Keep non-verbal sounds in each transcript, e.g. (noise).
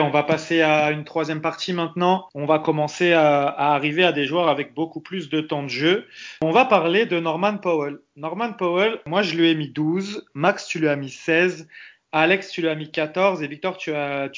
On va passer à une troisième partie maintenant. On va commencer à, arriver à des joueurs avec beaucoup plus de temps de jeu. On va parler de Norman Powell. Norman Powell, moi je lui ai mis 12, Max tu lui as mis 16, Alex, tu lui as mis 14 et Victor, tu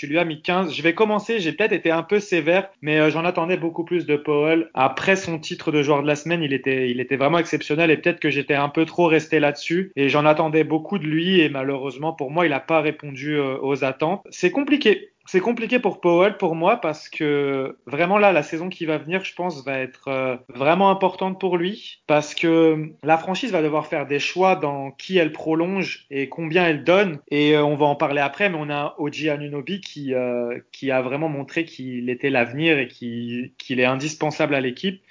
lui as mis 15. Je vais commencer, j'ai peut-être été un peu sévère, mais euh, j'en attendais beaucoup plus de Powell. Après son titre de joueur de la semaine, il était, il était vraiment exceptionnel et peut-être que j'étais un peu trop resté là-dessus et j'en attendais beaucoup de lui et malheureusement pour moi, il n'a pas répondu euh, aux attentes. C'est compliqué. C'est compliqué pour Powell pour moi parce que vraiment là la saison qui va venir je pense va être euh, vraiment importante pour lui parce que la franchise va devoir faire des choix dans qui elle prolonge et combien elle donne et euh, on va en parler après mais on a Oji Anunobi qui euh, qui a vraiment montré qu'il était l'avenir et qu'il est indispensable à l'équipe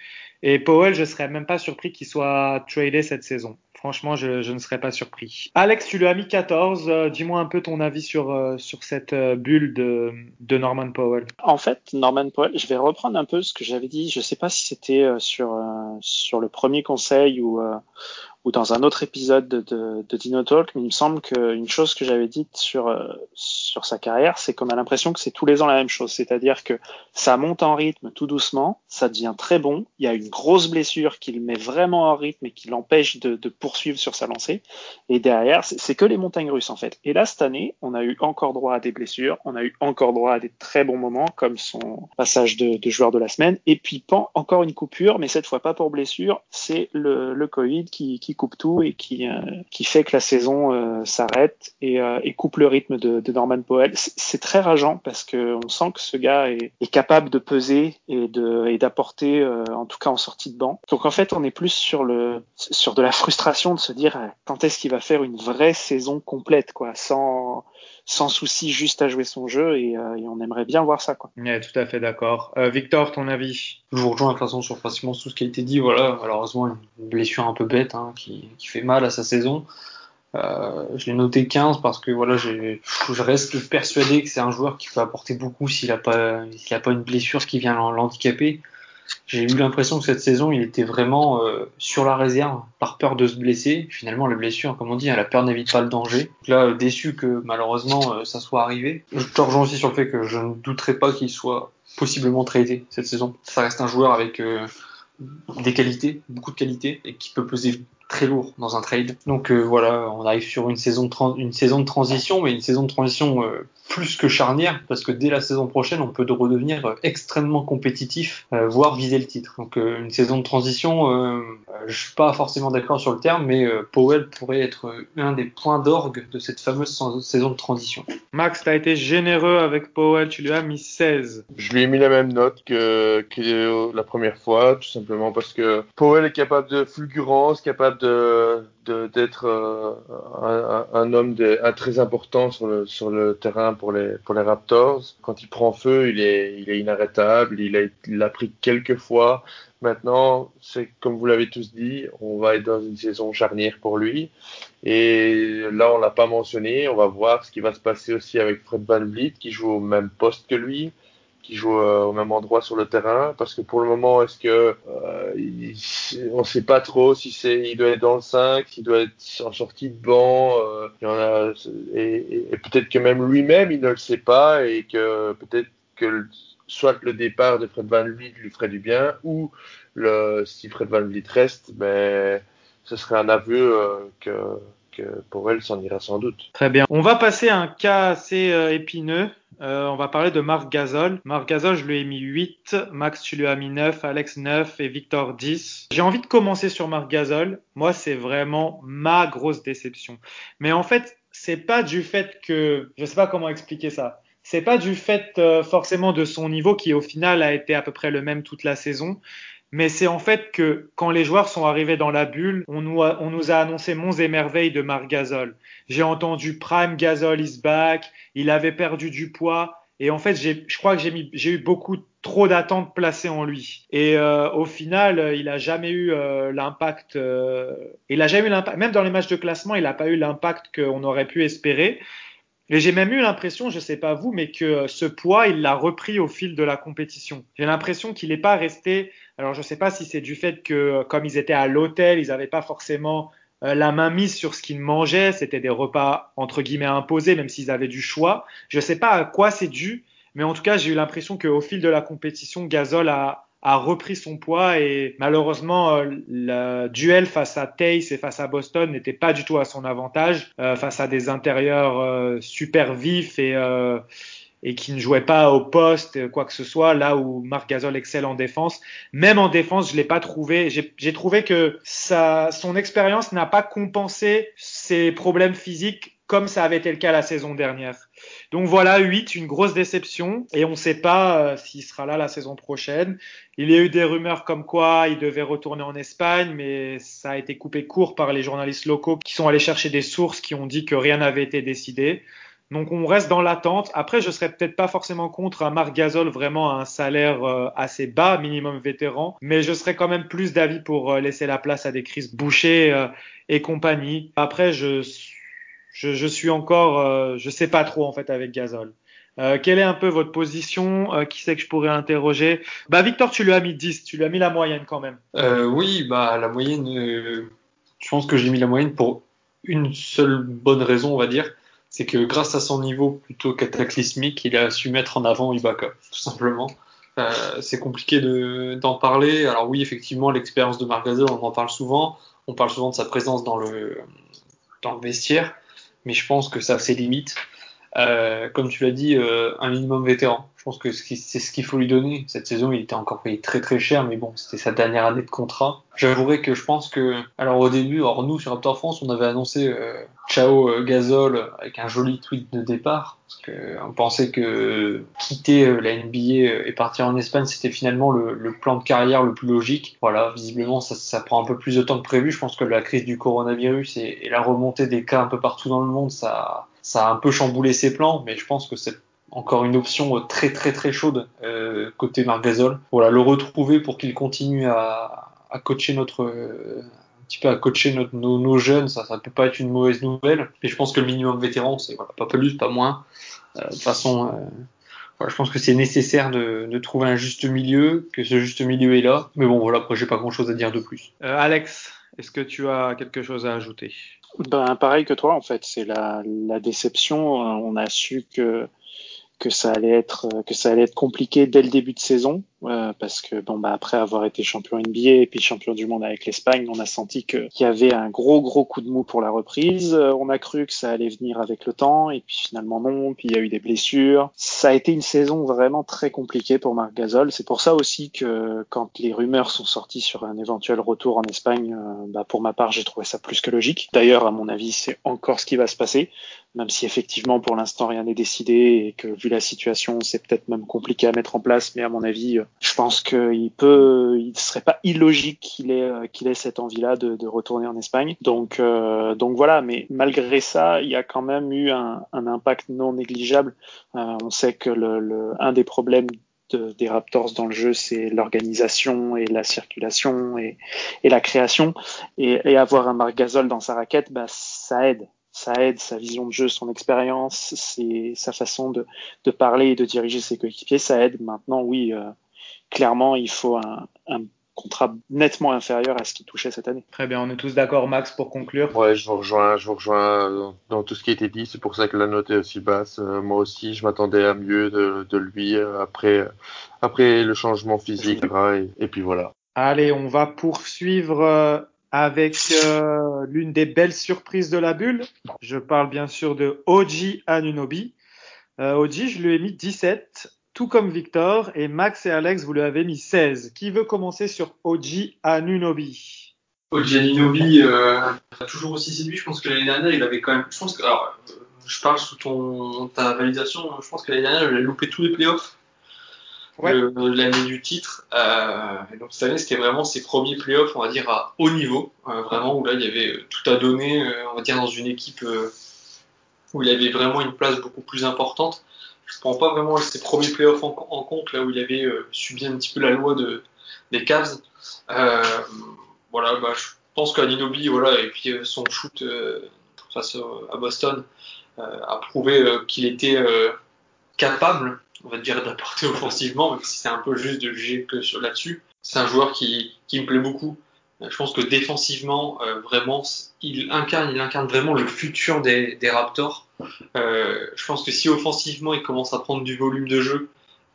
et Powell je serais même pas surpris qu'il soit tradé cette saison. Franchement, je, ne serais pas surpris. Alex, tu lui as mis 14. Euh, dis-moi un peu ton avis sur, euh, sur cette euh, bulle de, de, Norman Powell. En fait, Norman Powell, je vais reprendre un peu ce que j'avais dit. Je ne sais pas si c'était sur, sur le premier conseil ou, ou dans un autre épisode de, de, Dino Talk, mais il me semble qu'une chose que j'avais dite sur, euh, sur sa carrière, c'est qu'on a l'impression que c'est tous les ans la même chose. C'est-à-dire que ça monte en rythme tout doucement, ça devient très bon, il y a une grosse blessure qui le met vraiment en rythme et qui l'empêche de, poursuivre sur sa lancée. Et derrière, c'est que les montagnes russes en fait. Et là, cette année, on a eu encore droit à des blessures, on a eu encore droit à des très bons moments, comme son passage de, joueur de la semaine. Et puis, pas encore une coupure, mais cette fois pas pour blessure, c'est le, Covid qui coupe tout et qui, euh, qui fait que la saison euh, s'arrête et, euh, et, coupe le rythme de, Norman Powell. C'est très rageant parce que on sent que ce gars est, capable de peser et d'apporter, en tout cas en sortie de banc. Donc en fait, on est plus sur le sur de la frustration de se dire quand est-ce qu'il va faire une vraie saison complète, quoi, sans sans souci, juste à jouer son jeu et, euh, et on aimerait bien voir ça. Quoi. Ouais, tout à fait d'accord. Euh, Victor, ton avis? Je vous rejoins de toute façon sur pratiquement tout ce qui a été dit. Voilà, malheureusement, une blessure un peu bête hein, qui, qui, fait mal à sa saison. Euh, je l'ai noté 15 parce que voilà, je reste persuadé que c'est un joueur qui peut apporter beaucoup s'il n'a pas, s'il a pas une blessure qui vient l'handicaper j'ai eu l'impression que cette saison, il était vraiment euh, sur la réserve par peur de se blesser. Finalement, la blessure, comme on dit, la peur n'évite pas le danger. Donc là, euh, déçu que malheureusement euh, ça soit arrivé. Je te rejoins aussi sur le fait que je ne douterai pas qu'il soit possiblement traité cette saison. Ça reste un joueur avec des qualités, beaucoup de qualités, et qui peut peser très lourd dans un trade. Donc voilà, on arrive sur une saison de, une saison de transition, mais une saison de transition plus que charnière parce que dès la saison prochaine, on peut redevenir euh, extrêmement compétitif, euh, voire viser le titre. Donc euh, une saison de transition, euh, je suis pas forcément d'accord sur le terme, mais Powell pourrait être un des points d'orgue de cette fameuse saison de transition. Max, tu as été généreux avec Powell, tu lui as mis 16. Je lui ai mis la même note que, que la première fois, tout simplement parce que Powell est capable de fulgurance, capable de d'être euh, un, un, homme de, un très important sur le, sur le terrain pour les, Raptors. Quand il prend feu, il est, inarrêtable. Il l'a pris quelques fois. Maintenant, c'est comme vous l'avez tous dit, on va être dans une saison charnière pour lui. Et là, on l'a pas mentionné. On va voir ce qui va se passer aussi avec Fred Van Vliet, qui joue au même poste que lui qui joue euh, au même endroit sur le terrain parce que pour le moment est-ce que euh, il, on sait pas trop si c'est il doit être dans le 5 s'il doit être en sortie de banc euh, il y en a et, et, peut-être que même lui-même il ne le sait pas et que peut-être que soit le départ de Fred Van Vliet lui ferait du bien ou le si Fred Van Vliet reste ben ce serait un aveu euh, que que pour elle s'en ira sans doute. Très bien. On va passer à un cas assez euh, épineux euh, on va parler de Marc Gasol. Marc Gasol, je lui ai mis 8. Max, tu lui as mis 9. Alex 9 et Victor 10. J'ai envie de commencer sur Marc Gasol. Moi, c'est vraiment ma grosse déception. Mais en fait, c'est pas du fait que, je sais pas comment expliquer ça. C'est pas du fait euh, forcément de son niveau qui au final a été à peu près le même toute la saison mais c'est en fait que quand les joueurs sont arrivés dans la bulle, on nous a, on nous a annoncé monts et merveilles de Marc Gasol. J'ai entendu Prime Gasol is back, il avait perdu du poids, et en fait, je crois que j'ai eu beaucoup trop d'attentes placées en lui. Et euh, au final, il a jamais eu euh, l'impact. Euh, il a jamais eu l'impact. Même dans les matchs de classement, il n'a pas eu l'impact qu'on aurait pu espérer. Et j'ai même eu l'impression, je sais pas vous, mais que ce poids, il l'a repris au fil de la compétition. J'ai l'impression qu'il n'est pas resté. Alors je sais pas si c'est du fait que comme ils étaient à l'hôtel, ils n'avaient pas forcément euh, la main mise sur ce qu'ils mangeaient. C'était des repas entre guillemets imposés, même s'ils avaient du choix. Je sais pas à quoi c'est dû, Mais en tout cas, j'ai eu l'impression qu'au fil de la compétition, Gasol a, a repris son poids et malheureusement euh, le duel face à Tace et face à Boston n'était pas du tout à son avantage euh, face à des intérieurs euh, super vifs et et qui ne jouaient pas au poste quoi que ce soit là où Marc Gasol excelle en défense. Même en défense je l'ai pas trouvé. J'ai trouvé que sa son expérience n'a pas compensé ses problèmes physiques comme ça avait été le cas la saison dernière. Donc voilà, 8, une grosse déception et on ne sait pas euh, s'il sera là la saison prochaine. Il y a eu des rumeurs comme quoi il devait retourner en Espagne, mais ça a été coupé court par les journalistes locaux qui sont allés chercher des sources qui ont dit que rien n'avait été décidé. Donc on reste dans l'attente. Après, je serais peut-être pas forcément contre un Marc Gasol vraiment à un salaire euh, assez bas, minimum vétéran, mais je serais quand même plus d'avis pour euh, laisser la place à des Chris Boucher et compagnie. Après, je je, je suis encore, euh, je sais pas trop en fait avec Gasol. Euh, quelle est un peu votre position? Euh, Qui c'est que je pourrais interroger? Bah Victor, tu lui as mis 10, tu lui as mis la moyenne quand même. Euh, oui, bah la moyenne, euh, je pense que j'ai mis la moyenne pour une seule bonne raison, on va dire, c'est que grâce à son niveau plutôt cataclysmique, il a su mettre en avant Ibaka, tout simplement. Euh, c'est compliqué d'en parler. Alors oui, effectivement, l'expérience de Marc Gasol, on en parle souvent. On parle souvent de sa présence dans le dans le vestiaire mais je pense que ça a ses limites. Euh, comme tu l'as dit, euh, un minimum vétéran. Je pense que c'est ce qu'il faut lui donner. Cette saison, il était encore payé très très cher, mais bon, c'était sa dernière année de contrat. J'avouerai que je pense que, alors au début, alors nous sur Raptor France, on avait annoncé euh, ciao euh, Gasol avec un joli tweet de départ, parce que on pensait que quitter euh, la NBA et partir en Espagne, c'était finalement le, le, plan de carrière le plus logique. Voilà, visiblement, ça, ça, prend un peu plus de temps que prévu. Je pense que la crise du coronavirus et la remontée des cas un peu partout dans le monde, ça, ça a un peu chamboulé ses plans, mais je pense que c'est encore une option très très très chaude euh, côté Marc. Voilà, le retrouver pour qu'il continue à, à, coacher notre un petit peu à coacher notre, nos, nos, jeunes, ça ça peut pas être une mauvaise nouvelle. Mais je pense que le minimum vétéran, c'est voilà, pas plus, pas moins. Euh, de toute façon, euh, voilà, je pense que c'est nécessaire de, de, trouver un juste milieu, que ce juste milieu est là. Mais bon, voilà, après j'ai pas grand chose à dire de plus. Euh, Alex, est-ce que tu as quelque chose à ajouter? Ben, pareil que toi, en fait, c'est la, la déception. On a su que que ça allait être que ça allait être compliqué dès le début de saison euh, parce que bon bah après avoir été champion NBA et puis champion du monde avec l'Espagne, on a senti qu'il y avait un gros gros coup de mou pour la reprise. Euh, on a cru que ça allait venir avec le temps et puis finalement non. Puis il y a eu des blessures. Ça a été une saison vraiment très compliquée pour Marc Gasol. C'est pour ça aussi que quand les rumeurs sont sorties sur un éventuel retour en Espagne, euh, bah pour ma part j'ai trouvé ça plus que logique. D'ailleurs à mon avis c'est encore ce qui va se passer, même si effectivement pour l'instant rien n'est décidé et que vu la situation c'est peut-être même compliqué à mettre en place, mais à mon avis je pense qu'il peut, serait pas illogique qu'il ait euh, cette envie-là de, retourner en Espagne. Donc euh, donc voilà, mais malgré ça, il y a quand même eu un, impact non négligeable. Euh, on sait que le, un des problèmes de, des Raptors dans le jeu, c'est l'organisation et la circulation et, la création. Et, avoir un Marc Gasol dans sa raquette, bah, ça aide ça aide sa vision de jeu, son expérience, sa façon de, parler et de diriger ses coéquipiers, ça aide. Maintenant, oui, clairement, il faut un, un, contrat nettement inférieur à ce qu'il touchait cette année. Très bien, on est tous d'accord, Max, pour conclure. Ouais, je vous rejoins, je vous rejoins dans tout ce qui a été dit. C'est pour ça que la note est aussi basse. Euh, moi aussi, je m'attendais à mieux de, de lui euh, après, après le changement physique. Et, et puis voilà. Allez, on va poursuivre euh, avec euh, l'une des belles surprises de la bulle. Je parle bien sûr de Oji Anunobi. Euh, Oji, je lui ai mis 17 tout comme Victor, et Max et Alex, vous lui avez mis 16. Qui veut commencer sur Oji Anunobi Oji Anunobi euh, a toujours aussi séduit. Je pense que l'année dernière, il avait quand même. Je pense que. Alors, je parle sous ton, ta validation. Je pense que l'année dernière, il a loupé tous les playoffs. Ouais. L'année du titre. Euh, et donc cette année, c'était vraiment ses premiers playoffs, on va dire, à haut niveau. Euh, vraiment, où là, il y avait tout à donner, euh, on va dire, dans une équipe où il avait vraiment une place beaucoup plus importante je prends pas vraiment ses premiers playoffs en, compte, là où il avait euh, subi un petit peu la loi de, des Cavs. Euh, voilà, bah, je pense qu'Aninobi, voilà, et puis euh, son shoot face à Boston a prouvé qu'il était capable, on va dire, d'apporter (laughs) offensivement, même si c'est un peu juste de juger que là-dessus. C'est un joueur qui, me plaît beaucoup. Je pense que défensivement, vraiment, il incarne, vraiment le futur des Raptors Euh, je pense que si offensivement il commence à prendre du volume de jeu,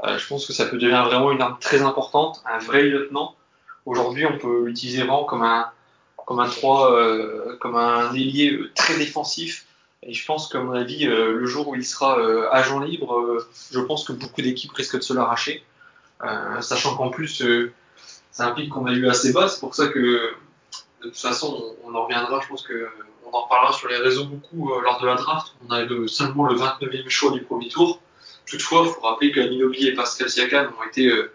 euh, je pense que ça peut devenir vraiment une arme très importante, un vrai lieutenant. Aujourd'hui, on peut l'utiliser vraiment comme un comme un 3, euh, comme un ailier très défensif. Et je pense qu'à mon avis, le jour où il sera agent libre, je pense que beaucoup d'équipes risquent de se l'arracher. sachant qu'en plus, c'est un pic qu'on a eu assez bas. C'est pour ça que, de toute façon, on, en reviendra. Je pense que on en reparlera sur les réseaux beaucoup euh, lors de la draft. On a le, seulement le 29e choix du premier tour. Toutefois, il faut rappeler que Aninobi et Pascal Siakam ont été euh,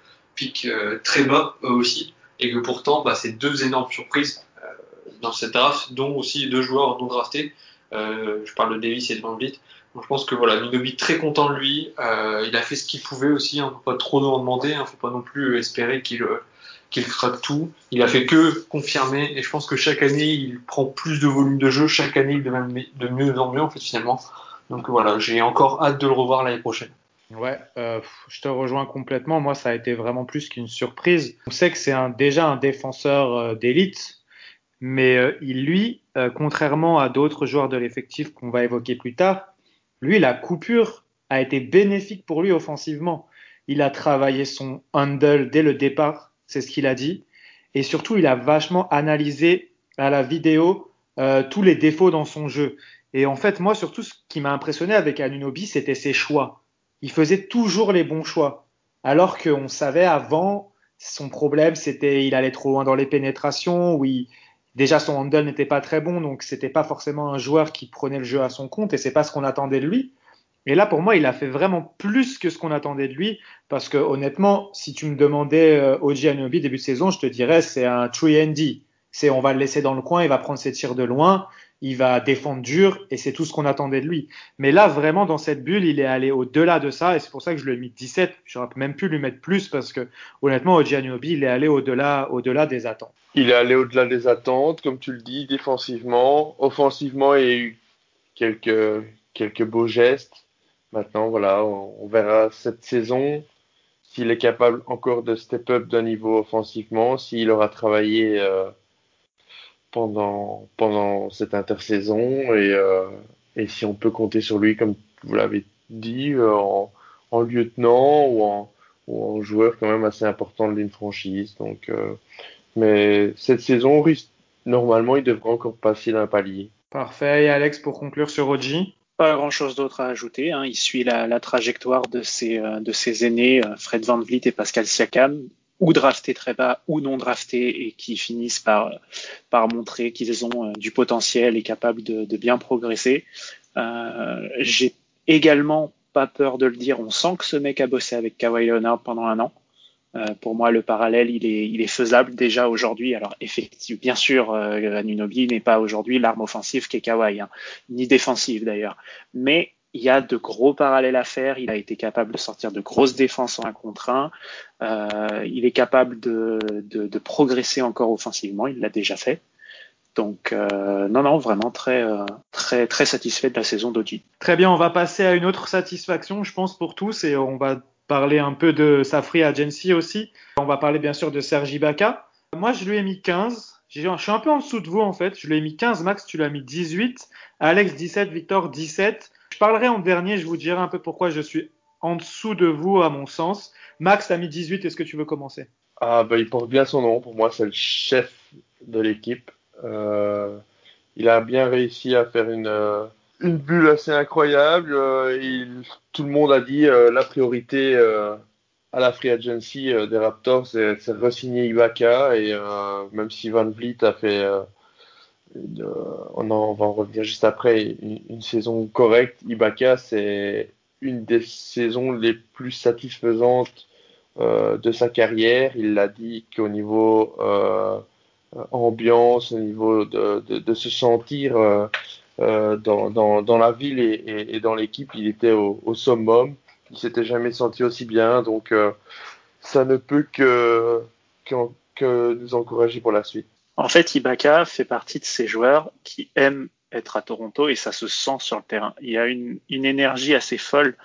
euh, très bas eux aussi, et que pourtant, bah, c'est deux énormes surprises dans cette draft, dont aussi deux joueurs non draftés. je parle de Davis et de Van Vliet. Donc je pense que voilà, Minobi très content de lui. il a fait ce qu'il pouvait aussi. Hein, faut pas trop en demander. ne hein. faut pas non plus espérer qu'il qu'il craque tout. Il a fait que confirmer et je pense que chaque année il prend plus de volume de jeu, chaque année il devient de mieux en mieux en fait finalement. Donc voilà, j'ai encore hâte de le revoir l'année prochaine. Ouais, euh, je te rejoins complètement. Moi, ça a été vraiment plus qu'une surprise. On sait que c'est déjà un défenseur euh, d'élite, mais euh, il, lui, contrairement à d'autres joueurs de l'effectif qu'on va évoquer plus tard, lui, la coupure a été bénéfique pour lui offensivement. Il a travaillé son handle dès le départ c'est ce qu'il a dit. Et surtout, il a vachement analysé à la vidéo euh, tous les défauts dans son jeu. Et en fait, moi, surtout, ce qui m'a impressionné avec Anunobi, c'était ses choix. Il faisait toujours les bons choix. Alors qu'on savait avant, son problème, c'était il allait trop loin dans les pénétrations, où déjà son handle n'était pas très bon, donc c'était pas forcément un joueur qui prenait le jeu à son compte, et c'est pas ce qu'on attendait de lui. Et là, pour moi, il a fait vraiment plus que ce qu'on attendait de lui, parce que honnêtement, si tu me demandais euh, Oji Anunoby début de saison, je te dirais c'est un true ND. C'est on va le laisser dans le coin, il va prendre ses tirs de loin, il va défendre dur, et c'est tout ce qu'on attendait de lui. Mais là, vraiment, dans cette bulle, il est allé au-delà de ça, et c'est pour ça que je lui ai mis 17. J'aurais même pu lui mettre plus, parce que honnêtement, Oji Anunoby, il est allé au-delà, au-delà des attentes. Il est allé au-delà des attentes, comme tu le dis, défensivement, offensivement, il y a eu quelques quelques beaux gestes Maintenant, voilà, on, verra cette saison s'il est capable encore de step up d'un niveau offensivement, s'il aura travaillé euh, pendant, pendant cette intersaison et, euh, et si on peut compter sur lui, comme vous l'avez dit, euh, en, en, lieutenant ou en, ou en joueur quand même assez important d'une franchise. Donc, mais cette saison, normalement, il devrait encore passer d'un palier. Parfait. Et Alex, pour conclure sur Oji pas grand chose d'autre à ajouter. Hein. Il suit la, trajectoire de ses, euh, aînés, euh, Fred Van Vliet et Pascal Siakam, ou draftés très bas ou non draftés et qui finissent par, montrer qu'ils ont euh, du potentiel et capables de, bien progresser. J'ai également pas peur de le dire, on sent que ce mec a bossé avec Kawhi Leonard pendant un an. Euh, pour moi, le parallèle, il est, il est faisable déjà aujourd'hui. Alors, effectivement, bien sûr, euh, Anunobi n'est pas aujourd'hui l'arme offensive qu'est Kawhi, hein, ni défensive d'ailleurs. Mais il y a de gros parallèles à faire. Il a été capable de sortir de grosses défenses en un contre un. Euh, il est capable de, de, de, progresser encore offensivement. Il l'a déjà fait. Donc euh, non, non, vraiment très, euh, très, très satisfait de la saison d'Oji. Très bien, on va passer à une autre satisfaction, je pense pour tous, et on va parler un peu de sa free agency aussi. On va parler bien sûr de Sergi Baca. Moi, je lui ai mis 15. Je suis un peu en dessous de vous en fait. Je lui ai mis 15, Max, tu l'as mis 18. Alex 17, Victor 17. Je parlerai en dernier, je vous dirai un peu pourquoi je suis en dessous de vous à mon sens. Max, as mis 18, est-ce que tu veux commencer? Ah bah il porte bien son nom, pour moi c'est le chef de l'équipe. Euh, il a bien réussi à faire une, euh, une bulle assez incroyable. Euh, tout le monde a dit euh, la priorité euh, à la free agency des Raptors, c'est de re-signer Ibaka. Et même si Van Vliet a fait, on, va en revenir juste après, une, saison correcte, Ibaka, c'est une des saisons les plus satisfaisantes de sa carrière. Il l'a dit qu'au niveau ambiance, au niveau de, de se sentir euh, dans, la ville et, dans l'équipe, il était au, au, summum. Il s'était jamais senti aussi bien, donc euh, ça ne peut que, nous encourager pour la suite. En fait, Ibaka fait partie de ces joueurs qui aiment être à Toronto et ça se sent sur le terrain. Il y a une, énergie assez folle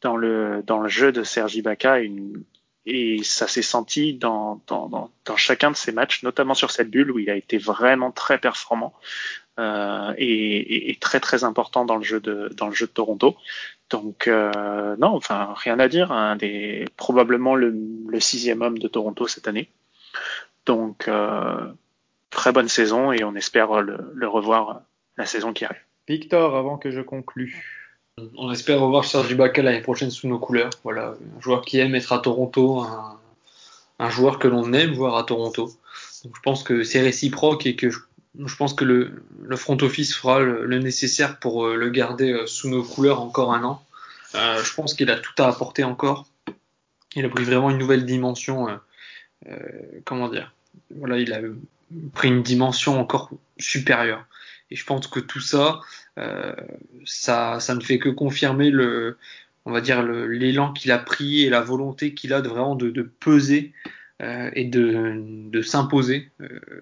dans le, jeu de Serge Ibaka, et ça s'est senti dans, dans, chacun de ses matchs, notamment sur cette bulle où il a été vraiment très performant. Euh, et, très très important dans le jeu de dans le jeu de Toronto. Donc euh, non, enfin rien à dire. Des probablement le, sixième homme de Toronto cette année. Donc euh, très bonne saison et on espère le, revoir la saison qui arrive. Victor, avant que je conclue. On espère revoir Serge Ibaka l'année prochaine sous nos couleurs. Voilà, un joueur qui aime être à Toronto, un, un joueur que l'on aime voir à Toronto. Donc je pense que c'est réciproque et que je, pense que le, front office fera le, nécessaire pour euh, le garder euh, sous nos couleurs encore un an. Euh, je pense qu'il a tout à apporter encore. Il a pris vraiment une nouvelle dimension. Comment dire Voilà, il a pris une dimension encore supérieure. Et je pense que tout ça, ça, ne fait que confirmer le, on va dire l'élan qu'il a pris et la volonté qu'il a de vraiment de, peser et de, s'imposer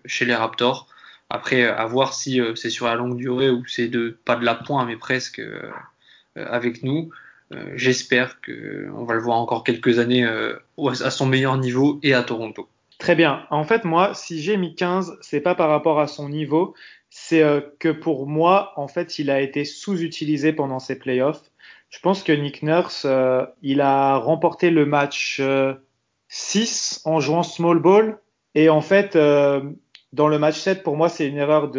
chez les Raptors. Après, à voir si euh, c'est sur la longue durée ou c'est de pas de la pointe mais presque avec nous. J'espère qu'on va le voir encore quelques années à son meilleur niveau et à Toronto. Très bien. En fait, moi, si j'ai mis 15, c'est pas par rapport à son niveau, c'est que pour moi, en fait, il a été sous-utilisé pendant ses playoffs. Je pense que Nick Nurse, il a remporté le match 6 en jouant small ball. Et en fait, euh, dans le match 7, pour moi, c'est une erreur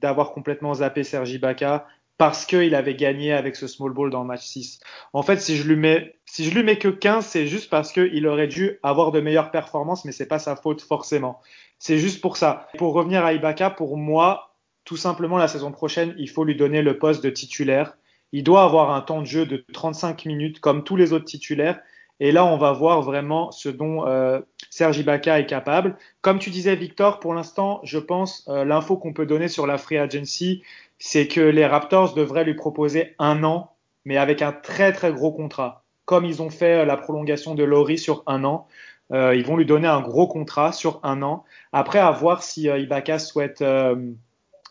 d'avoir complètement zappé Sergi Baca parce qu'il avait gagné avec ce small ball dans le match 6. En fait, si je lui mets, si je lui mets que 15, c'est juste parce qu'il aurait dû avoir de meilleures performances, mais c'est pas sa faute forcément. C'est juste pour ça. Pour revenir à Ibaka, pour moi, tout simplement, la saison prochaine, il faut lui donner le poste de titulaire. Il doit avoir un temps de jeu de 35 minutes comme tous les autres titulaires et là, on va voir vraiment ce dont euh, Serge Ibaka est capable. Comme tu disais, Victor, pour l'instant, je pense euh, l'info qu'on peut donner sur la free agency, c'est que les Raptors devraient lui proposer un an, mais avec un très très gros contrat. Comme ils ont fait euh, la prolongation de Laurie sur un an, ils vont lui donner un gros contrat sur un an. Après, à voir si Ibaka souhaite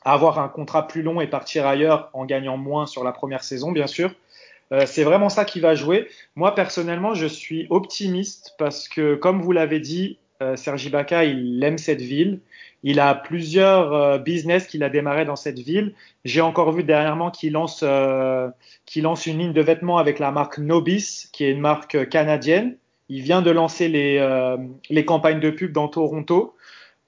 avoir un contrat plus long et partir ailleurs en gagnant moins sur la première saison, bien sûr. Euh, c'est vraiment ça qui va jouer. Moi, personnellement, je suis optimiste parce que, comme vous l'avez dit, euh, Sergi Baca, il aime cette ville. Il a plusieurs euh, business qu'il a démarré dans cette ville. J'ai encore vu dernièrement qu'il lance, euh, lance une ligne de vêtements avec la marque Nobis, qui est une marque canadienne. Il vient de lancer les, les campagnes de pub dans Toronto.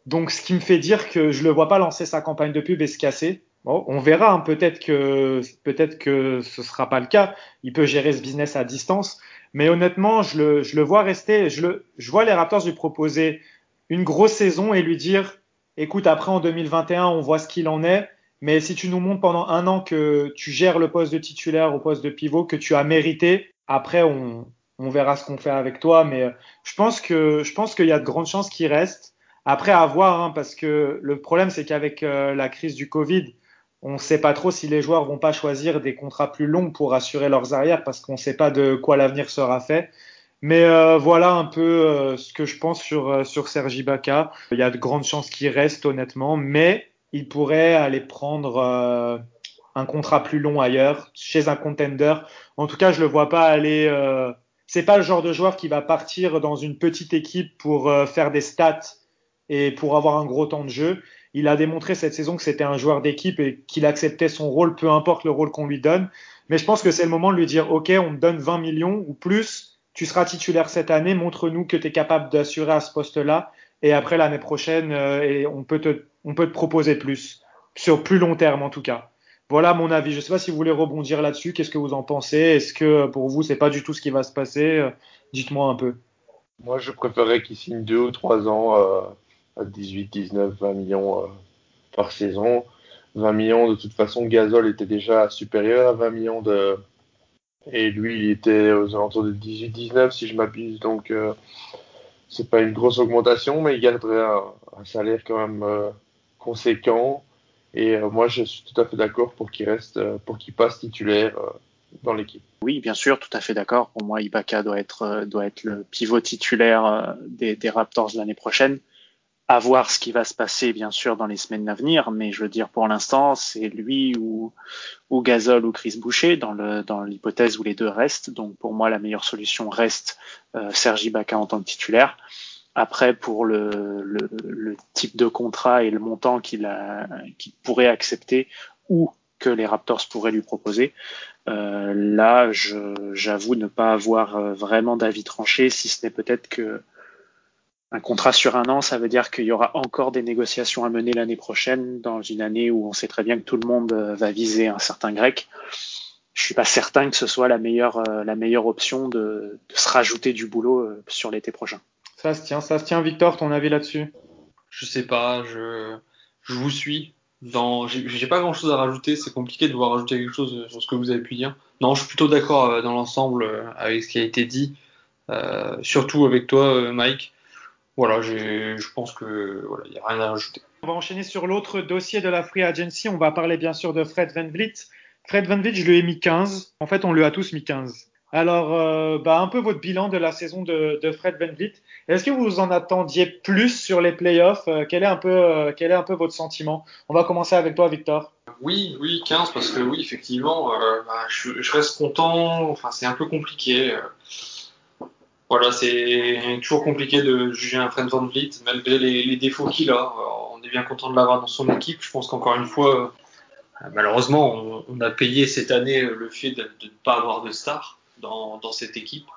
Donc, ce qui me fait dire que je le vois pas lancer sa campagne de pub et se casser. Bon, on verra. Hein. Peut-être que peut-être que ce sera pas le cas. Il peut gérer ce business à distance. Mais honnêtement, je le, je le vois rester. Je, le, je vois les Raptors lui proposer une grosse saison et lui dire, écoute, après en 2021, on voit ce qu'il en est. Mais si tu nous montres pendant un an que tu gères le poste de titulaire au poste de pivot, que tu as mérité, après on, on verra ce qu'on fait avec toi. Mais je pense que je pense qu'il y a de grandes chances qu'il reste. Après à voir, hein, parce que le problème c'est qu'avec euh, la crise du Covid, on ne sait pas trop si les joueurs vont pas choisir des contrats plus longs pour assurer leurs arrières parce qu'on ne sait pas de quoi l'avenir sera fait. Mais euh, voilà un peu euh, ce que je pense sur, euh, sur Sergi Baca. Il y a de grandes chances qu'il reste honnêtement, mais il pourrait aller prendre un contrat plus long ailleurs, chez un contender. En tout cas, je le vois pas aller. c'est pas le genre de joueur qui va partir dans une petite équipe pour faire des stats et pour avoir un gros temps de jeu il a démontré cette saison que c'était un joueur d'équipe et qu'il acceptait son rôle, peu importe le rôle qu'on lui donne. Mais je pense que c'est le moment de lui dire, OK, on te donne 20 millions ou plus, tu seras titulaire cette année, montre-nous que tu es capable d'assurer à ce poste-là. Et après l'année prochaine, euh, on, peut te, proposer plus, sur plus long terme en tout cas. Voilà mon avis. Je ne sais pas si vous voulez rebondir là-dessus. Qu'est-ce que vous en pensez? Est-ce que pour vous, c'est pas du tout ce qui va se passer? Dites-moi un peu. Moi, je préférerais qu'il signe deux ou trois ans euh, à 18, 19, 20 millions euh, par saison. 20 millions, de toute façon, Gasol était déjà supérieur à 20 millions de. Et lui, il était aux alentours de 18, 19, si je m'abuse. Donc, euh, c'est pas une grosse augmentation, mais il garderait un, salaire quand même euh, conséquent. Et moi, je suis tout à fait d'accord pour qu'il reste, pour qu'il passe titulaire dans l'équipe. Oui, bien sûr, tout à fait d'accord. Pour moi, Ibaka doit être, doit être le pivot titulaire des Raptors l'année prochaine à voir ce qui va se passer bien sûr dans les semaines à venir, mais je veux dire pour l'instant c'est lui ou, ou Gasol ou Chris Boucher dans le dans l'hypothèse où les deux restent. Donc pour moi la meilleure solution reste euh, Sergi Baca en tant que titulaire. Après, pour le, le, le, type de contrat et le montant qu'il qu'il pourrait accepter ou que les Raptors pourraient lui proposer, euh, là, j'avoue ne pas avoir euh, vraiment d'avis tranché, si ce n'est peut-être que un contrat sur un an, ça veut dire qu'il y aura encore des négociations à mener l'année prochaine, dans une année où on sait très bien que tout le monde euh, va viser un certain grec. Je suis pas certain que ce soit la meilleure, euh, la meilleure option de, de se rajouter du boulot sur l'été prochain. Ça se tient, ça se tient, Victor, ton avis là-dessus? Je sais pas, je, je vous suis. Dans, j'ai pas grand chose à rajouter, c'est compliqué de voir rajouter quelque chose sur ce que vous avez pu dire. Non, je suis plutôt d'accord euh, dans l'ensemble euh, avec ce qui a été dit, euh, surtout avec toi, euh, Mike. Voilà, je pense que voilà, y a rien à rajouter. On va enchaîner sur l'autre dossier de la Free Agency. On va parler bien sûr de Fred Van Vliet. Fred Van Vliet, je lui ai mis 15. En fait, on lui a tous mis 15. Alors, euh, bah, un peu votre bilan de la saison de, de Fred Van Vliet. Est-ce que vous en attendiez plus sur les playoffs? Euh, quel, est un peu, euh, quel est un peu votre sentiment? On va commencer avec toi, Victor. Oui, oui, 15, parce que oui, effectivement, euh, bah, je, je, reste content. Enfin, c'est un peu compliqué. Voilà, c'est toujours compliqué de juger un Fred Van Vliet, malgré les, défauts qu'il a. On est bien content de l'avoir dans son équipe. Je pense qu'encore une fois, malheureusement, on, a payé cette année le fait de ne pas avoir de star dans, cette équipe,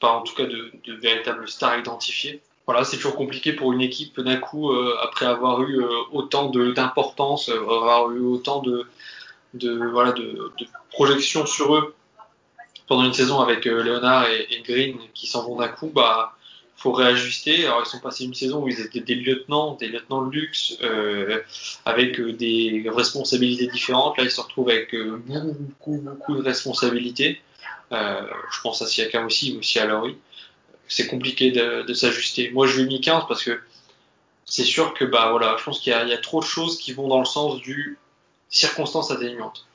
pas en tout cas de, véritables stars identifiées. Voilà, c'est toujours compliqué pour une équipe d'un coup, euh, après avoir eu euh, autant d'importance, euh, avoir eu autant de, de, voilà, de, de projections sur eux pendant une saison avec euh, Leonard et, Green qui s'en vont d'un coup, bah faut réajuster. Alors ils sont passés une saison où ils étaient des lieutenants, des lieutenants de luxe, euh, avec des responsabilités différentes. Là ils se retrouvent avec beaucoup, beaucoup, beaucoup de responsabilités. Euh, je pense à Siakam aussi, aussi à Laurie. C'est compliqué de, de s'ajuster. Moi, je lui ai mis 15 parce que c'est sûr que bah voilà, je pense qu'il y, y, a trop de choses qui vont dans le sens du circonstance atténuante.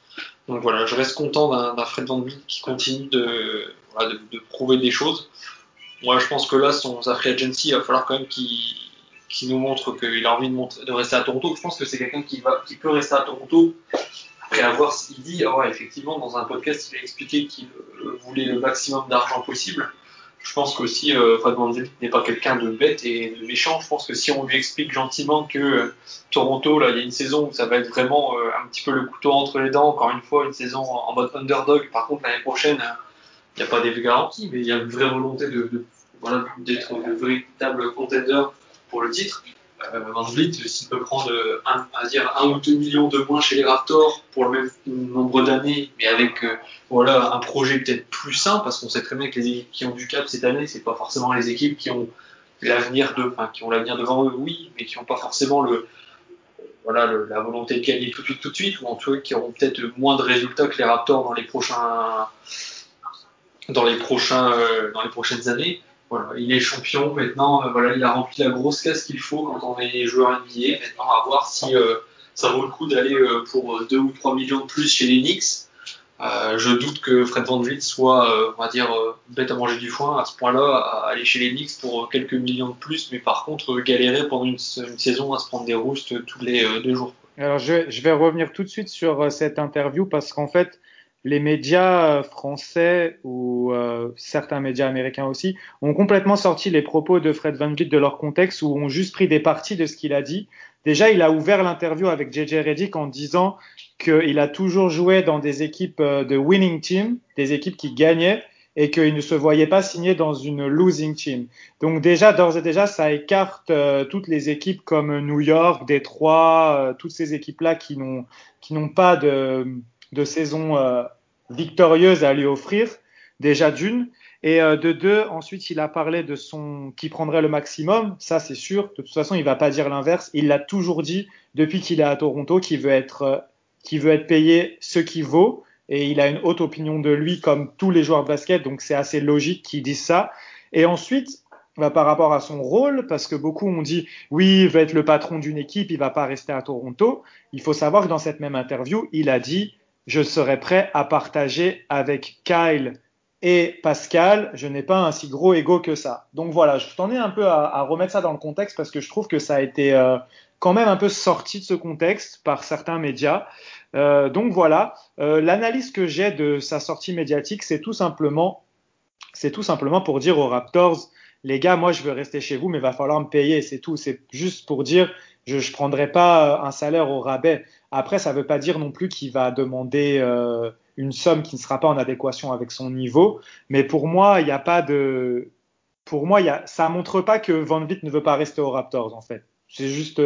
Donc voilà, je reste content d'un Fred Van qui continue de, prouver des choses. Moi, je pense que là, son sa agency, il va falloir quand même qu'il qu nous montre qu'il a envie de, rester à Toronto. Je pense que c'est quelqu'un qui, peut rester à Toronto après avoir qu'il dit, oh, effectivement, dans un podcast, il a expliqué qu'il euh, voulait le maximum d'argent possible. Je pense qu'aussi, euh, Fred n'est pas quelqu'un de bête et de méchant. Je pense que si on lui explique gentiment que euh, Toronto, là, il y a une saison où ça va être vraiment euh, un petit peu le couteau entre les dents, encore une fois, une saison en, mode underdog. Par contre, l'année prochaine, il n'y a pas des garanties, mais il y a une vraie volonté de, voilà, d'être de véritable contender pour le titre euh, Van Vliet, s'il peut prendre un, à dire un ou deux millions de moins chez les Raptors pour le même nombre d'années, mais avec euh, voilà un projet peut-être plus sain, parce qu'on sait très bien que les équipes qui ont du cap cette année, c'est pas forcément les équipes qui ont l'avenir devant eux, oui, mais qui n'ont pas forcément la volonté de gagner tout de suite, ou en tout cas qui auront peut-être moins de résultats que les Raptors dans les euh, dans les prochaines années. Il est champion maintenant. Euh, voilà, il a rempli la grosse caisse qu'il faut quand on est joueur NBA. Maintenant, à voir si euh, ça vaut le coup d'aller euh, pour 2 ou 3 millions de plus chez les Knicks. Je doute que Fred Van Vliet soit, on va dire, bête à manger du foin à ce point-là, à aller chez les Knicks pour quelques millions de plus, mais par contre galérer pendant une, saison à se prendre des roustes tous les deux jours. Alors je vais revenir tout de suite sur cette interview parce qu'en fait, les médias français ou euh, certains médias américains aussi ont complètement sorti les propos de Fred Van Vliet de leur contexte ou ont juste pris des parties de ce qu'il a dit. Déjà, il a ouvert l'interview avec JJ Redick en disant qu'il a toujours joué dans des équipes de winning team, des équipes qui gagnaient et qu'il ne se voyait pas signer dans une losing team. Donc déjà, d'ores et déjà, ça écarte euh, toutes les équipes comme New York, Détroit, euh, toutes ces équipes-là qui n'ont pas de de saison euh, victorieuse à lui offrir, déjà d'une. Et euh, de deux, ensuite, il a parlé de son qui prendrait le maximum. Ça, c'est sûr. De toute façon, il va pas dire l'inverse. Il l'a toujours dit depuis qu'il est à Toronto, qu'il veut être, euh, qu'il veut être payé ce qu'il vaut. Et il a une haute opinion de lui, comme tous les joueurs de basket. Donc, c'est assez logique qu'il dise ça. Et ensuite, bah, par rapport à son rôle, parce que beaucoup ont dit oui, il veut être le patron d'une équipe, il va pas rester à Toronto. Il faut savoir que dans cette même interview, il a dit je serai prêt à partager avec Kyle et Pascal. Je n'ai pas un si gros ego que ça. Donc voilà, je t'en ai un peu à, remettre ça dans le contexte parce que je trouve que ça a été euh, quand même un peu sorti de ce contexte par certains médias. Euh, donc voilà, euh, l'analyse que j'ai de sa sortie médiatique, c'est tout simplement, c'est tout simplement pour dire aux Raptors, les gars, moi je veux rester chez vous, mais va falloir me payer, c'est tout. C'est juste pour dire, je ne prendrai pas un salaire au rabais. Après, ça ne veut pas dire non plus qu'il va demander euh, une somme qui ne sera pas en adéquation avec son niveau. Mais pour moi, il n'y a pas de. Pour moi, ça montre pas que Van Vliet ne veut pas rester aux Raptors, en fait. C'est juste,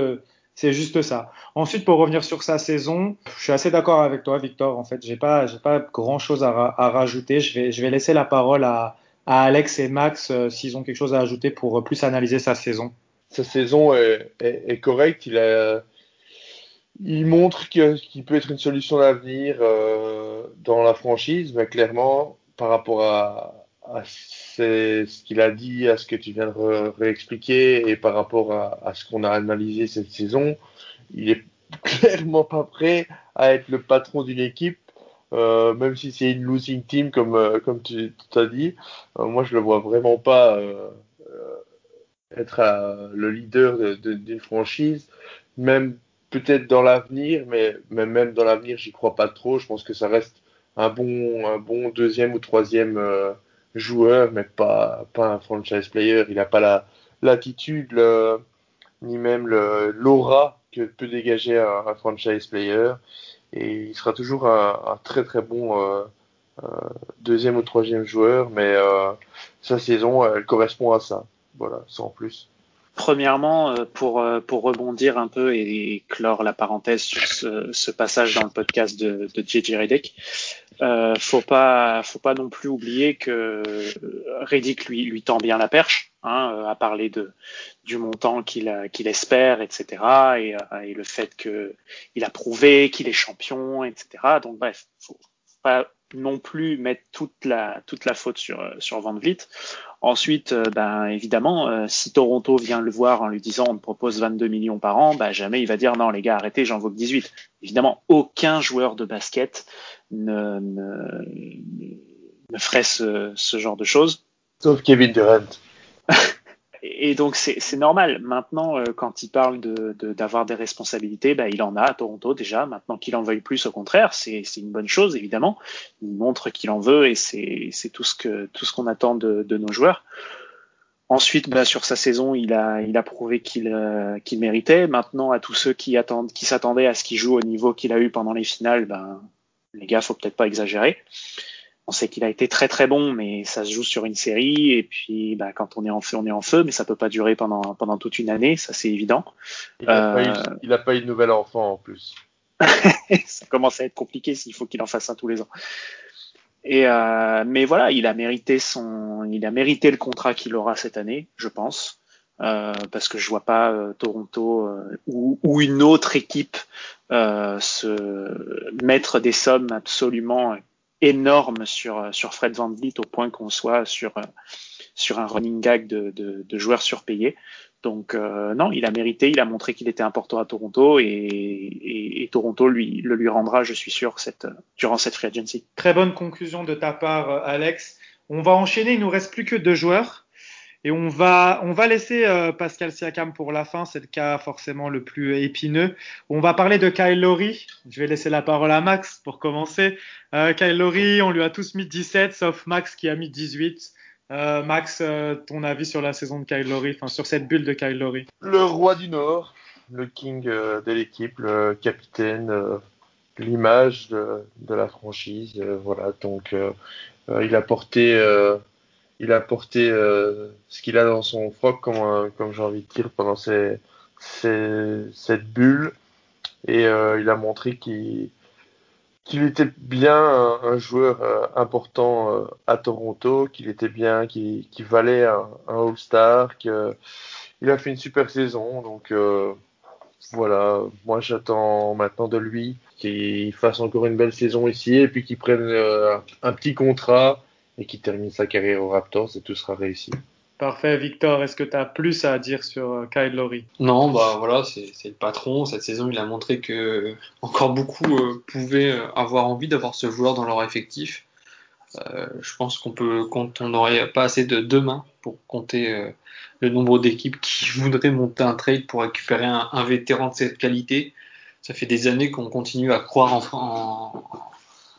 c'est juste ça. Ensuite, pour revenir sur sa saison, je suis assez d'accord avec toi, Victor. En fait, j'ai pas, j'ai pas grand chose à, rajouter. Je vais, je vais laisser la parole à, Alex et Max euh, s'ils ont quelque chose à ajouter pour plus analyser sa saison. Sa saison est, est, est correcte. Il a, il montre qu'il peut être une solution d'avenir euh, dans la franchise, mais clairement, par rapport à, ce qu'il a dit, à ce que tu viens de réexpliquer, et par rapport à, ce qu'on a analysé cette saison, il est (laughs) clairement pas prêt à être le patron d'une équipe, euh, même si c'est une losing team comme euh, comme tu as dit. Moi, je le vois vraiment pas être le leader d'une franchise, même peut-être dans l'avenir, mais, même dans l'avenir, j'y crois pas trop. Je pense que ça reste un bon, deuxième ou troisième euh, joueur, mais pas, un franchise player. Il n'a pas la l'attitude, ni même l'aura que peut dégager un, franchise player. Et il sera toujours un, très très bon euh, euh, deuxième ou troisième joueur, mais sa saison, elle correspond à ça. Voilà, sans plus. Premièrement, euh, pour, euh, pour rebondir un peu et, clore la parenthèse sur ce, ce, passage dans le podcast de, de JJ Redick, euh, faut pas faut pas non plus oublier que Redick lui lui tend bien la perche, hein, euh, à parler de du montant qu'il qu'il espère, etc. Et, et le fait que il a prouvé qu'il est champion, etc. Donc bref, faut, pas non plus mettre toute la toute la faute sur sur Van Vliet. Ensuite, euh, ben évidemment, euh, si Toronto vient le voir en lui disant on te propose 22 millions par an, ben jamais il va dire non les gars arrêtez, j'en veux que 18. Évidemment, aucun joueur de basket ne ne, ne ferait ce, ce genre de choses. Sauf Kevin Durant. (laughs) et donc c'est normal. Maintenant, euh, quand il parle de d'avoir des responsabilités, bah, il en a à Toronto déjà. Maintenant qu'il en veuille plus, au contraire, c'est une bonne chose évidemment. Il montre qu'il en veut et c'est tout ce qu'on attend de, de, nos joueurs. Ensuite, bah, sur sa saison, il a prouvé qu'il euh, qu'il méritait. Maintenant, à tous ceux qui s'attendaient à ce qu'il joue au niveau qu'il a eu pendant les finales, ben les gars, faut peut-être pas exagérer on sait qu'il a été très très bon, mais ça se joue sur une série et puis bah, quand on est en feu, on est en feu, mais ça peut pas durer pendant pendant toute une année, ça c'est évident. Il n'a euh... pas, eu de nouvel enfant en plus. (laughs) ça commence à être compliqué s'il faut qu'il en fasse un tous les ans. Et euh, mais voilà, il a mérité son, il a mérité le contrat qu'il aura cette année, je pense, euh, parce que je vois pas euh, Toronto euh, ou, ou, une autre équipe euh, se mettre des sommes absolument énorme sur, sur Fred Van Vliet au point qu'on soit sur, sur un running gag de, de, de joueurs surpayés. Donc euh, non, il a mérité, il a montré qu'il était important à Toronto et, et, Toronto lui le lui rendra, je suis sûr, cette, durant cette free agency. Très bonne conclusion de ta part, Alex. On va enchaîner, il nous reste plus que deux joueurs. Et on va, on va laisser euh, Pascal Siakam pour la fin, c'est le cas forcément le plus épineux. On va parler de Kyle Lowry. Je vais laisser la parole à Max pour commencer. Euh, Kyle Lowry, on lui a tous mis 17, sauf Max qui a mis 18. Euh, Max, ton avis sur la saison de Kyle Lowry, enfin sur cette bulle de Kyle Lowry? Le roi du Nord, le king de l'équipe, le capitaine, l'image de, de, la franchise. voilà, donc il a porté il a porté euh, ce qu'il a dans son froc, comme, euh, comme j'ai envie de dire, pendant cette bulle. Et euh, il a montré qu'il qu'il était bien un, joueur important à Toronto, qu'il était bien, qu'il qu'il valait un, un All-Star, qu'il a fait une super saison. Donc voilà, moi j'attends maintenant de lui qu'il fasse encore une belle saison ici et puis qu'il prenne un petit contrat et qui termine sa carrière au Raptors et tout sera réussi. Parfait, Victor. Est-ce que tu as plus à dire sur euh, Kyle Lowry? Non, bah voilà, c'est le patron. Cette saison, il a montré que encore beaucoup euh, pouvaient euh, avoir envie d'avoir ce joueur dans leur effectif. Euh, je pense qu'on peut, quand on n'aurait pas assez de deux mains pour compter euh, le nombre d'équipes qui (laughs) voudraient monter un trade pour récupérer un, un, vétéran de cette qualité. Ça fait des années qu'on continue à croire en, en,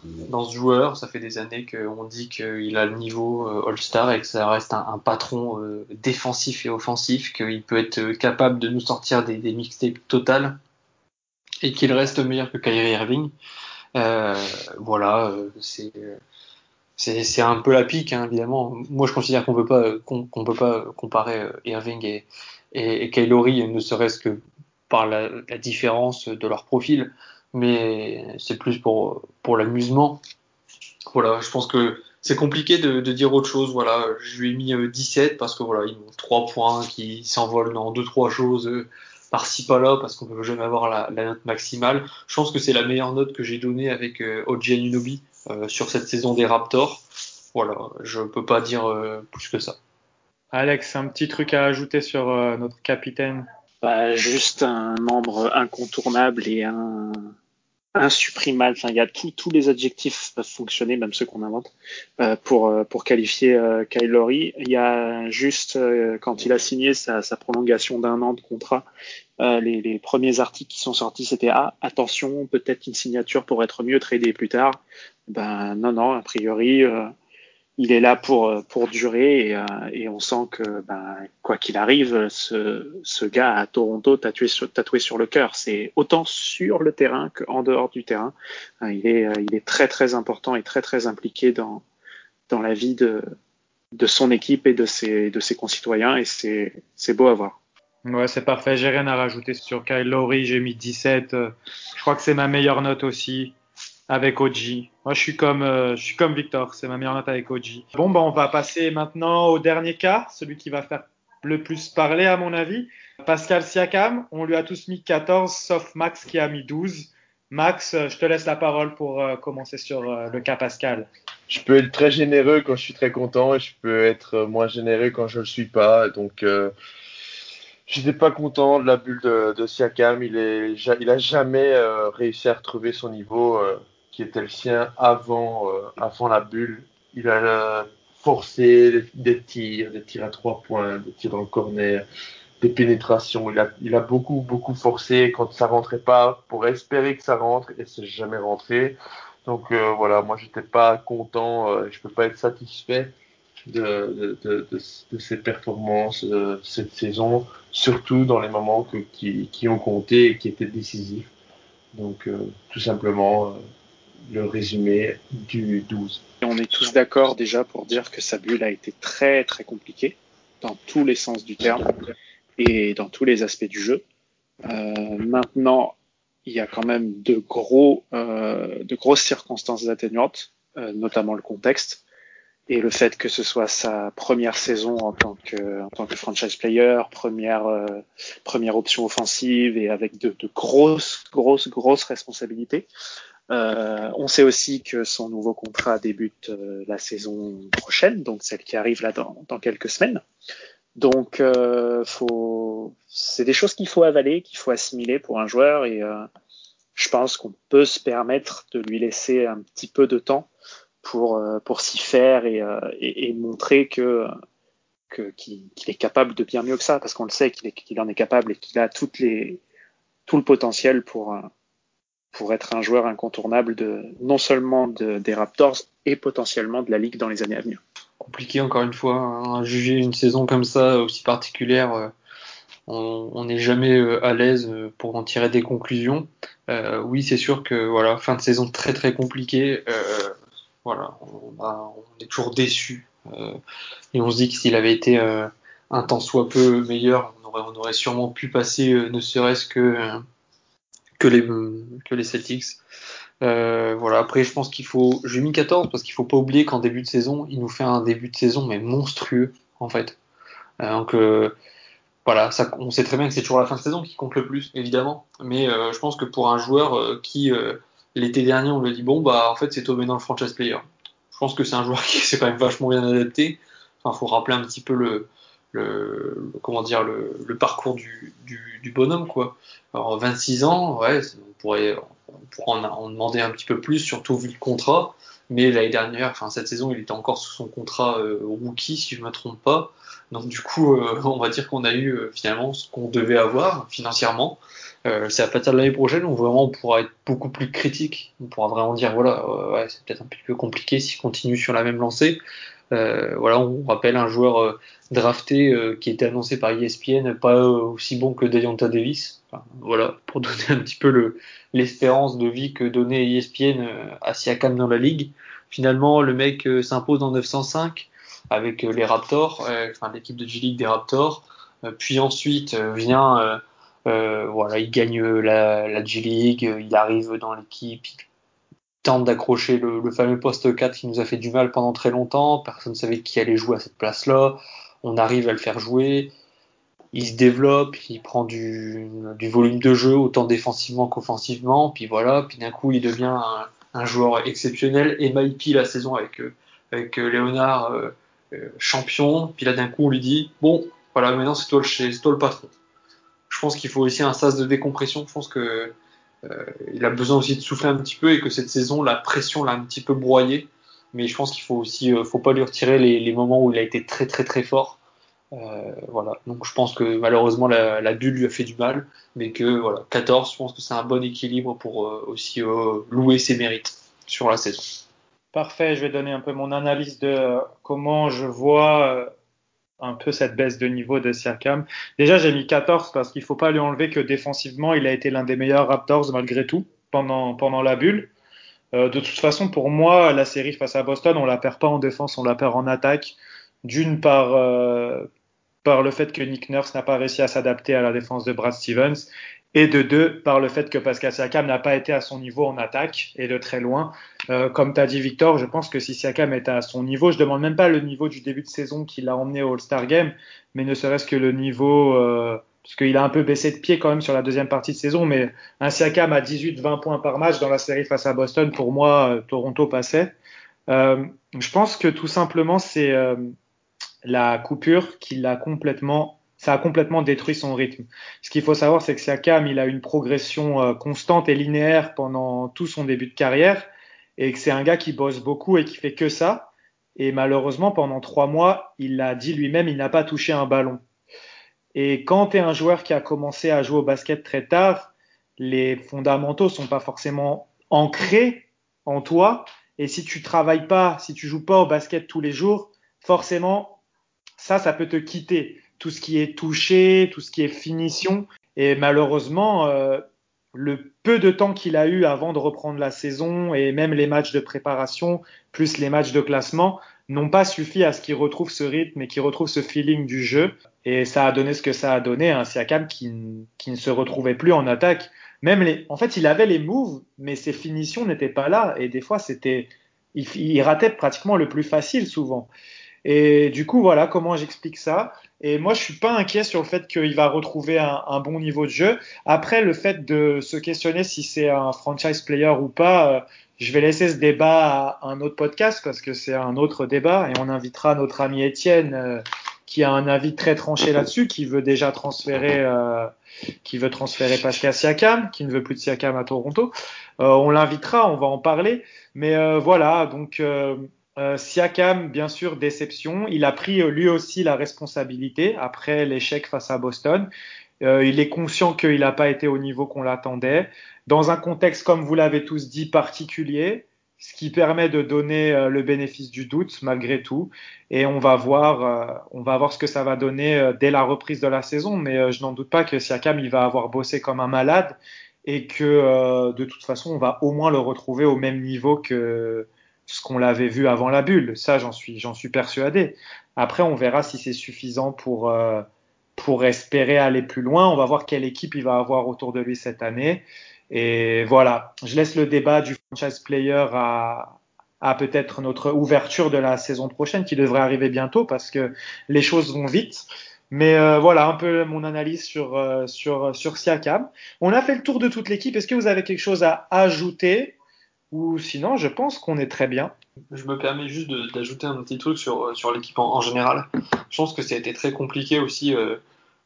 dans ce joueur. Ça fait des années qu'on dit qu'il a le niveau euh, All-Star et que ça reste un, patron euh, défensif et offensif, qu'il peut être capable de nous sortir des, mixtapes totales et qu'il reste meilleur que Kyrie Irving. Euh, voilà, euh, c'est un peu la pique, hein, évidemment. Moi, je considère qu'on peut peut pas comparer Irving et, et, et Kylori, ne serait-ce que par la, la, différence de leur profil mais c'est plus pour, pour l'amusement. Voilà, je pense que c'est compliqué de, de, dire autre chose. Voilà, je lui ai mis 17 euh, parce que voilà, ils ont trois points qui s'envolent dans deux trois choses euh, par-ci par-là parce qu'on peut jamais avoir la, la, note maximale. Je pense que c'est la meilleure note que j'ai donnée avec euh, Oji Anunobi euh, sur cette saison des Raptors. Voilà, je peux pas dire euh, plus que ça. Alex, un petit truc à ajouter sur euh, notre capitaine? Bah, Juste un membre incontournable et un, insupprimable. Enfin, il y a tous les adjectifs peuvent fonctionner, même ceux qu'on invente, euh, pour euh, pour qualifier euh, Kyle. Il y a juste euh, quand il a signé sa, prolongation d'un an de contrat, les, les, premiers articles qui sont sortis, c'était ah attention, peut-être une signature pour être mieux tradé plus tard. Ben non non, a priori il est là pour pour durer et, euh, et on sent que ben, quoi qu'il arrive, ce, ce gars à Toronto tatoué sur, sur le cœur. C'est autant sur le terrain qu'en dehors du terrain. Il est il est très très important et très très impliqué dans dans la vie de de son équipe et de ses de ses concitoyens et c'est c'est beau à voir. Ouais, c'est parfait. J'ai rien à rajouter sur Kyle Lowry. J'ai mis 17. Je crois que c'est ma meilleure note aussi avec OG. Moi, je suis comme, euh, je suis comme Victor. C'est ma meilleure note avec OG. Bon, bah, on va passer maintenant au dernier cas, celui qui va faire le plus parler, à mon avis. Pascal Siakam, on lui a tous mis 14, sauf Max qui a mis 12. Max, je te laisse la parole pour euh, commencer sur euh, le cas Pascal. Je peux être très généreux quand je suis très content et je peux être moins généreux quand je ne le suis pas. Donc, euh, j'étais pas content de la bulle de, Siakam. Il, est, a jamais euh, réussi à retrouver son niveau euh, qui était le sien avant, euh, avant la bulle. Il a forcé des, tirs, des tirs à trois points, des tirs dans le corner, des pénétrations. Il a, il a beaucoup, beaucoup forcé quand ça rentrait pas pour espérer que ça rentre et c'est jamais rentré. Donc euh, voilà, moi j'étais pas content, euh, je peux pas être satisfait de, de, de, de, ses performances euh, cette saison, surtout dans les moments qui, qui ont compté et qui étaient décisifs. Donc euh, tout simplement euh, le résumé du 12. On est tous d'accord déjà pour dire que sa bulle a été très très compliquée dans tous les sens du terme et dans tous les aspects du jeu. Euh, maintenant, il y a quand même de gros, euh, de grosses circonstances atténuantes, euh, notamment le contexte et le fait que ce soit sa première saison en tant que, en tant que franchise player, première, euh, première option offensive et avec de, de grosses, grosses, grosses responsabilités. Euh, on sait aussi que son nouveau contrat débute euh, la saison prochaine, donc celle qui arrive là dans, dans quelques semaines. Donc, euh, c'est des choses qu'il faut avaler, qu'il faut assimiler pour un joueur, et je pense qu'on peut se permettre de lui laisser un petit peu de temps pour pour s'y faire et, montrer que qu'il est capable de bien mieux que ça, parce qu'on le sait qu'il en est capable et qu'il a tout le potentiel pour pour être un joueur incontournable de non seulement de, des Raptors et potentiellement de la ligue dans les années à venir compliqué encore une fois hein, juger une saison comme ça aussi particulière. Euh, on n'est jamais euh, à l'aise euh, pour en tirer des conclusions. Euh, oui, c'est sûr que voilà, fin de saison très très compliquée. Euh, voilà, on, est toujours déçu et on se dit que s'il avait été un tant soit peu meilleur, on aurait, on aurait sûrement pu passer ne serait-ce que que les que les Celtics. Euh, voilà. Après, je pense qu'il faut. J'ai mis 14 parce qu'il faut pas oublier qu'en début de saison, il nous fait un début de saison mais monstrueux en fait. Euh, donc euh, voilà, ça, on sait très bien que c'est toujours la fin de saison qui compte le plus, évidemment. Mais je pense que pour un joueur qui l'été dernier on lui dit bon bah en fait c'est tombé dans le franchise player. Je pense que c'est un joueur (laughs) qui s'est quand même vachement bien adapté. Enfin, faut rappeler un petit peu le, le comment dire le, parcours du, bonhomme quoi. Alors 26 ans, ouais, on pourrait en, demander un petit peu plus, surtout vu le contrat. Mais l'année dernière, enfin cette saison, il était encore sous son contrat euh, rookie, si je me trompe pas. Donc du coup, euh, (laughs) on va dire qu'on a eu euh, finalement ce qu'on devait avoir financièrement. Euh, c'est à partir de l'année prochaine où vraiment on pourra être beaucoup plus critique. On pourra vraiment dire voilà, ouais, c'est peut-être un petit peu compliqué s'il continue sur la même lancée. voilà, on rappelle un joueur drafté qui était annoncé par ESPN, pas aussi bon que Deonta Davis. Voilà, pour (laughs) donner un petit peu le, l'espérance de vie que donnait ESPN à Siakam dans la ligue. Finalement, le mec s'impose en 905 avec les Raptors, enfin l'équipe de G-League des Raptors. puis ensuite vient, voilà, il gagne la, la G-League, il arrive dans l'équipe, il tente d'accrocher le, fameux poste 4 qui nous a fait du mal pendant très longtemps. Personne ne savait qui allait jouer à cette place-là. On arrive à le faire jouer il se développe, il prend du, volume de jeu autant défensivement qu'offensivement, puis voilà, puis d'un coup il devient un, joueur exceptionnel, MIP la saison avec, avec Léonard euh, champion, puis là d'un coup on lui dit bon voilà maintenant c'est toi, le, toi le patron. Je pense qu'il faut aussi un sas de décompression, je pense que euh, il a besoin aussi de souffler un petit peu et que cette saison la pression l'a un petit peu broyé, mais je pense qu'il faut aussi euh, faut pas lui retirer les, moments où il a été très très très fort. Euh, voilà. Donc je pense que malheureusement la, la, bulle lui a fait du mal, mais que voilà, 14, je pense que c'est un bon équilibre pour euh, aussi louer ses mérites sur la saison. Parfait, je vais donner un peu mon analyse de comment je vois un peu cette baisse de niveau de Siakam. Déjà, j'ai mis 14 parce qu'il faut pas lui enlever que défensivement, il a été l'un des meilleurs Raptors malgré tout pendant, pendant la bulle. de toute façon, pour moi, la série face à Boston, on la perd pas en défense, on la perd en attaque. D'une par, par le fait que Nick Nurse n'a pas réussi à s'adapter à la défense de Brad Stevens, et de deux, par le fait que Pascal Siakam n'a pas été à son niveau en attaque, et de très loin. Euh, comme tu as dit Victor, je pense que si Siakam était à son niveau, je demande même pas le niveau du début de saison qu'il a emmené au All-Star Game, mais ne serait-ce que le niveau, euh, parce qu'il a un peu baissé de pied quand même sur la deuxième partie de saison, mais un Siakam à 18-20 points par match dans la série face à Boston, pour moi, euh, Toronto passait. Euh, je pense que tout simplement, c'est la coupure qui l'a complètement ça a complètement détruit son rythme. Ce qu'il faut savoir, c'est que Siakam, il a une progression euh, constante et linéaire pendant tout son début de carrière, et que c'est un gars qui bosse beaucoup et qui fait que ça. Et malheureusement, pendant trois mois, il l'a dit lui-même, il n'a pas touché un ballon. Et quand tu es un joueur qui a commencé à jouer au basket très tard, les fondamentaux sont pas forcément ancrés en toi. Et si tu travailles pas, si tu joues pas au basket tous les jours, forcément, ça, ça peut te quitter. Tout ce qui est touché, tout ce qui est finition. Et malheureusement, euh, le peu de temps qu'il a eu avant de reprendre la saison et même les matchs de préparation, plus les matchs de classement, n'ont pas suffi à ce qu'il retrouve ce rythme et qu'il retrouve ce feeling du jeu. Et ça a donné ce que ça a donné, un Siakam qui, ne se retrouvait plus en attaque. Même en fait, il avait les moves, mais ses finitions n'étaient pas là. Et des fois, c'était, il, il ratait pratiquement le plus facile souvent. Et du coup, voilà comment j'explique ça. Et moi, je suis pas inquiet sur le fait qu'il va retrouver un, bon niveau de jeu. Après, le fait de se questionner si c'est un franchise player ou pas, euh, je vais laisser ce débat à un autre podcast parce que c'est un autre débat et on invitera notre ami Étienne euh, qui a un avis très tranché là-dessus, qui veut déjà transférer, euh, qui veut transférer Pascal Siakam, qui ne veut plus de Siakam à Toronto. on l'invitera, on va en parler. Mais voilà, donc euh, Siakam, bien sûr, déception. Il a pris euh, lui aussi la responsabilité après l'échec face à Boston. Euh, il est conscient qu'il n'a pas été au niveau qu'on l'attendait. Dans un contexte, comme vous l'avez tous dit, particulier, ce qui permet de donner euh, le bénéfice du doute malgré tout. Et on va voir, euh, on va voir ce que ça va donner dès la reprise de la saison. Mais je n'en doute pas que Siakam, il va avoir bossé comme un malade et que de toute façon, on va au moins le retrouver au même niveau que ce qu'on l'avait vu avant la bulle. Ça, j'en suis, j'en suis persuadé. Après, on verra si c'est suffisant pour, euh, pour espérer aller plus loin. On va voir quelle équipe il va avoir autour de lui cette année. Et voilà, je laisse le débat du franchise player à, à peut-être notre ouverture de la saison prochaine qui devrait arriver bientôt parce que les choses vont vite. Mais euh, voilà un peu mon analyse sur, euh, sur, sur Siakam. On a fait le tour de toute l'équipe. Est-ce que vous avez quelque chose à ajouter? Ou sinon, je pense qu'on est très bien. Je me permets juste d'ajouter un petit truc sur, euh, l'équipe en, général. Je pense que ça a été très compliqué aussi. Euh,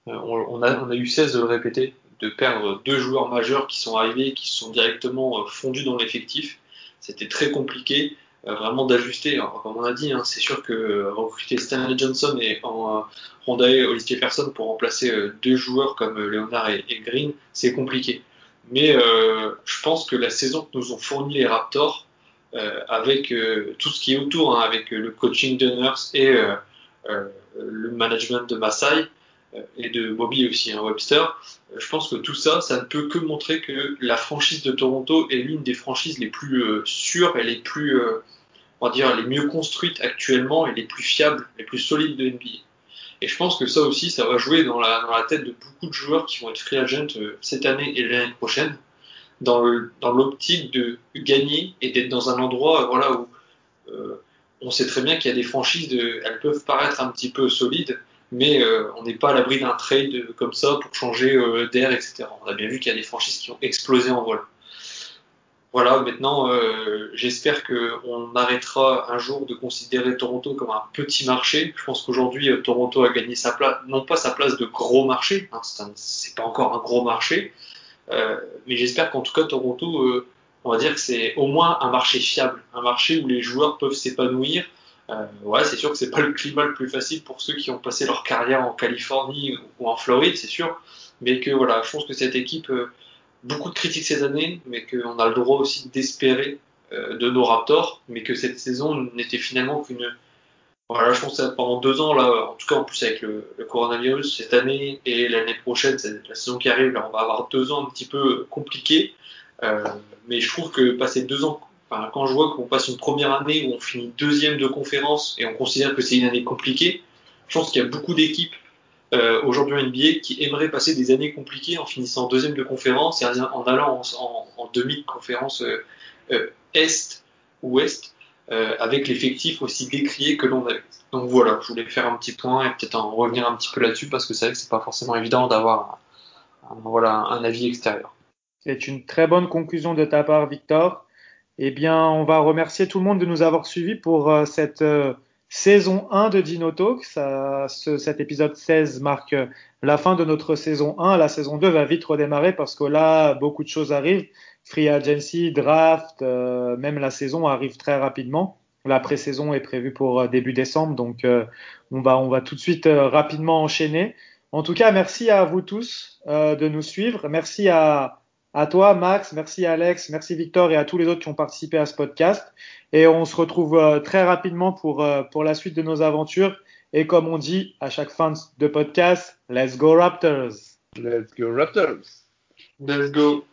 euh, on, a, eu 16 de le répéter, de perdre deux joueurs majeurs qui sont arrivés, qui sont directement fondus dans l'effectif. C'était très compliqué. vraiment d'ajuster. Comme on a dit, hein, c'est sûr que recruter Stanley Johnson et en Rondae Hollis Jefferson pour remplacer deux joueurs comme Leonard et, Green, c'est compliqué. Mais je pense que la saison que nous ont fourni les Raptors, avec tout ce qui est autour, hein, avec le coaching de Nurse et le management de Masai, euh, et de Bobby aussi, hein, Webster, euh, je pense que tout ça, ça ne peut que montrer que la franchise de Toronto est l'une des franchises les plus euh, sûres et les plus, on va dire, les mieux construites actuellement et les plus fiables, les plus solides de NBA. Et je pense que ça aussi, ça va jouer dans la, tête de beaucoup de joueurs qui vont être free agent cette année et l'année prochaine, dans l'optique de gagner et d'être dans un endroit voilà, où on sait très bien qu'il y a des franchises, elles peuvent paraître un petit peu solides, mais euh, on n'est pas à l'abri d'un trade comme ça pour changer euh, d'air, etc. On a bien vu qu'il y a des franchises qui ont explosé en vol. Voilà, maintenant, euh, j'espère qu'on arrêtera un jour de considérer Toronto comme un petit marché. Je pense qu'aujourd'hui, Toronto a gagné sa place, non pas sa place de gros marché, hein, c'est pas encore un gros marché, mais j'espère qu'en tout cas, Toronto, on va dire que c'est au moins un marché fiable, un marché où les joueurs peuvent s'épanouir, euh, ouais, c'est sûr que c'est pas le climat le plus facile pour ceux qui ont passé leur carrière en Californie ou en Floride, c'est sûr. Mais que voilà, je pense que cette équipe, euh, beaucoup de critiques ces années, mais qu'on a le droit aussi d'espérer euh, de nos Raptors, mais que cette saison n'était finalement qu'une. Voilà, je pense que pendant deux ans, là, en tout cas en plus avec le, coronavirus cette année et l'année prochaine, la saison qui arrive, là, on va avoir deux ans un petit peu compliqués. Euh, mais je trouve que passer deux ans quand je vois qu'on passe une première année où on finit deuxième de conférence et on considère que c'est une année compliquée, je pense qu'il y a beaucoup d'équipes euh, aujourd'hui en NBA qui aimeraient passer des années compliquées en finissant deuxième de conférence et en allant en, demi-conférence euh, euh, Est ou Ouest euh, avec l'effectif aussi décrié que l'on avait. Donc voilà, je voulais faire un petit point et peut-être en revenir un petit peu là-dessus parce que c'est vrai que c'est pas forcément évident d'avoir voilà, un avis extérieur. C'est une très bonne conclusion de ta part, Victor. Eh bien, on va remercier tout le monde de nous avoir suivis pour euh, cette euh, saison 1 de Dino Talk. Ça, ce, cet épisode 16 marque euh, la fin de notre saison 1. La saison 2 va vite redémarrer parce que là, beaucoup de choses arrivent. Free agency, draft, même la saison arrive très rapidement. La pré-saison est prévue pour début décembre, donc on va on va tout de suite rapidement enchaîner. En tout cas, merci à vous tous de nous suivre. Merci à à toi, Max, merci Alex, merci Victor et à tous les autres qui ont participé à ce podcast. Et on se retrouve euh, très rapidement pour, euh, pour la suite de nos aventures. Et comme on dit à chaque fin de podcast, let's go Raptors. Let's go Raptors. Let's go.